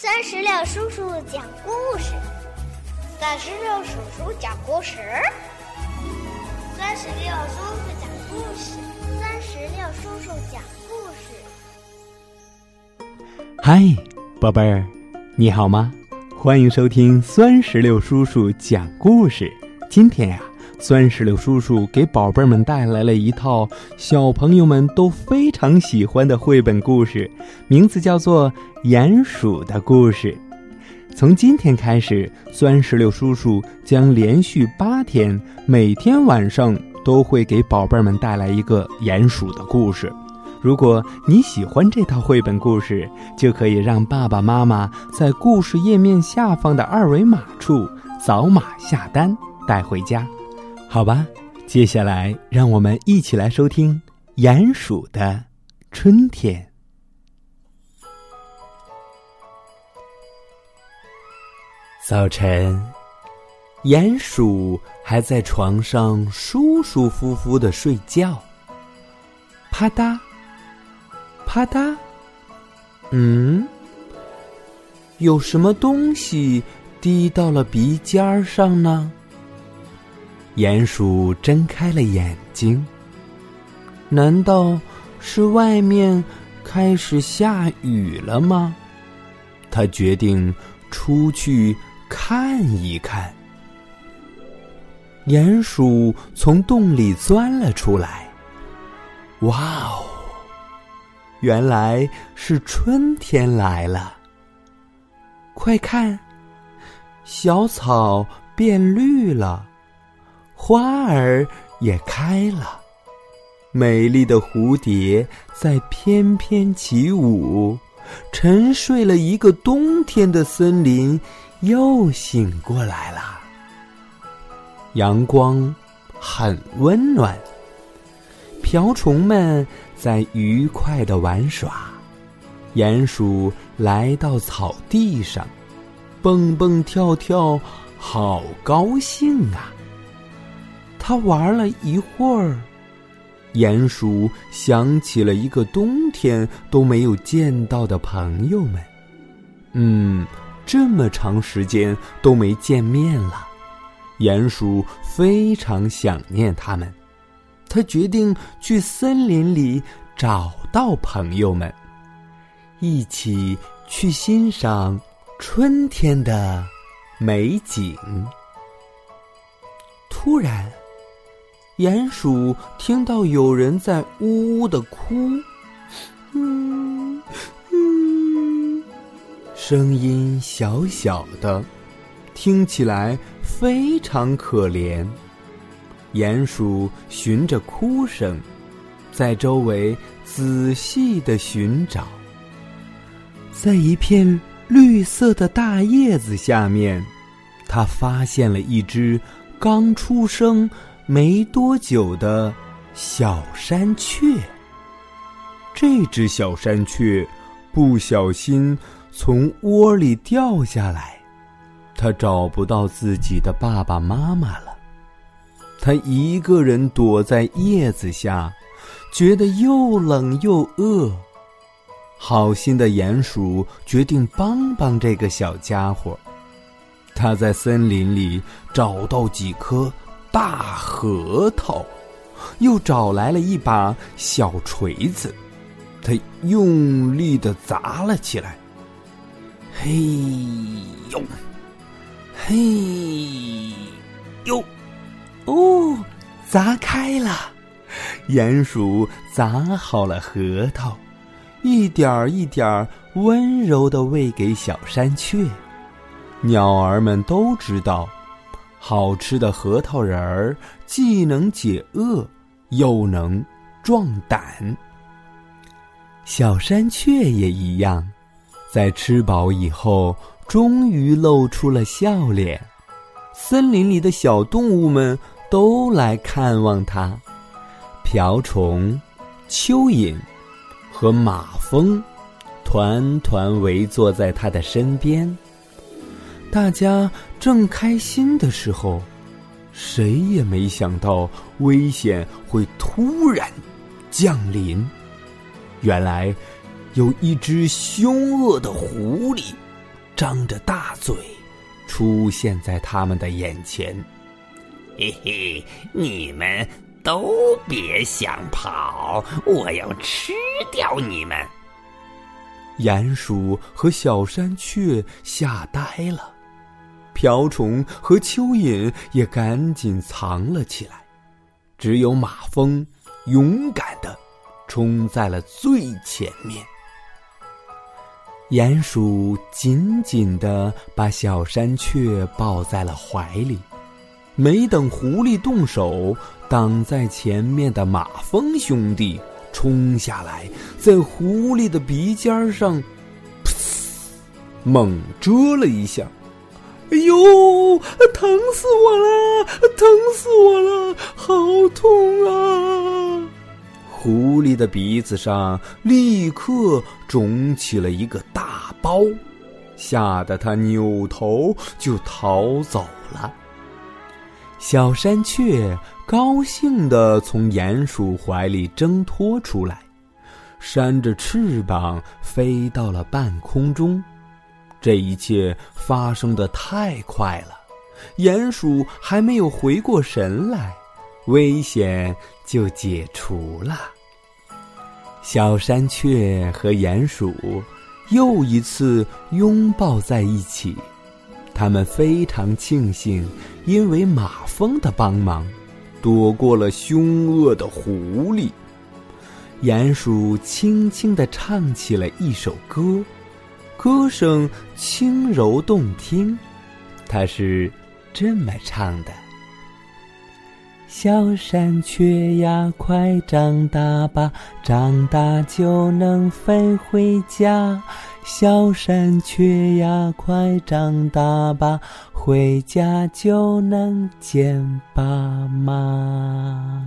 三十六叔叔讲故事，三十六叔叔讲故事，三十六叔叔讲故事，三十六叔叔讲故事。嗨，宝贝儿，你好吗？欢迎收听酸石榴叔叔讲故事。今天呀。酸石榴叔叔给宝贝们带来了一套小朋友们都非常喜欢的绘本故事，名字叫做《鼹鼠的故事》。从今天开始，酸石榴叔叔将连续八天，每天晚上都会给宝贝们带来一个鼹鼠的故事。如果你喜欢这套绘本故事，就可以让爸爸妈妈在故事页面下方的二维码处扫码下单，带回家。好吧，接下来让我们一起来收听《鼹鼠的春天》。早晨，鼹鼠还在床上舒舒服服的睡觉。啪嗒，啪嗒，嗯，有什么东西滴到了鼻尖上呢？鼹鼠睁开了眼睛。难道是外面开始下雨了吗？他决定出去看一看。鼹鼠从洞里钻了出来。哇哦！原来是春天来了。快看，小草变绿了。花儿也开了，美丽的蝴蝶在翩翩起舞。沉睡了一个冬天的森林又醒过来了。阳光很温暖，瓢虫们在愉快的玩耍。鼹鼠来到草地上，蹦蹦跳跳，好高兴啊！他玩了一会儿，鼹鼠想起了一个冬天都没有见到的朋友们。嗯，这么长时间都没见面了，鼹鼠非常想念他们。他决定去森林里找到朋友们，一起去欣赏春天的美景。突然。鼹鼠听到有人在呜呜的哭，嗯嗯，声音小小的，听起来非常可怜。鼹鼠循着哭声，在周围仔细的寻找，在一片绿色的大叶子下面，他发现了一只刚出生。没多久的小山雀，这只小山雀不小心从窝里掉下来，它找不到自己的爸爸妈妈了。它一个人躲在叶子下，觉得又冷又饿。好心的鼹鼠决定帮帮这个小家伙。他在森林里找到几颗。大核桃，又找来了一把小锤子，他用力的砸了起来。嘿呦，嘿呦，哦，砸开了！鼹鼠砸好了核桃，一点儿一点儿温柔的喂给小山雀。鸟儿们都知道。好吃的核桃仁儿既能解饿，又能壮胆。小山雀也一样，在吃饱以后，终于露出了笑脸。森林里的小动物们都来看望它，瓢虫、蚯蚓和马蜂团团围坐在它的身边。大家正开心的时候，谁也没想到危险会突然降临。原来，有一只凶恶的狐狸张着大嘴，出现在他们的眼前。嘿嘿，你们都别想跑，我要吃掉你们！鼹鼠和小山雀吓呆了，瓢虫和蚯蚓也赶紧藏了起来，只有马蜂勇敢的冲在了最前面。鼹鼠紧紧的把小山雀抱在了怀里，没等狐狸动手，挡在前面的马蜂兄弟冲下来，在狐狸的鼻尖上，猛蛰了一下。哎呦，疼死我了！疼死我了！好痛啊！狐狸的鼻子上立刻肿起了一个大包，吓得他扭头就逃走了。小山雀高兴地从鼹鼠怀里挣脱出来，扇着翅膀飞到了半空中。这一切发生的太快了，鼹鼠还没有回过神来。危险就解除了。小山雀和鼹鼠又一次拥抱在一起，他们非常庆幸，因为马蜂的帮忙，躲过了凶恶的狐狸。鼹鼠轻轻地唱起了一首歌，歌声轻柔动听，它是这么唱的。小山雀呀，快长大吧，长大就能飞回家。小山雀呀，快长大吧，回家就能见爸妈。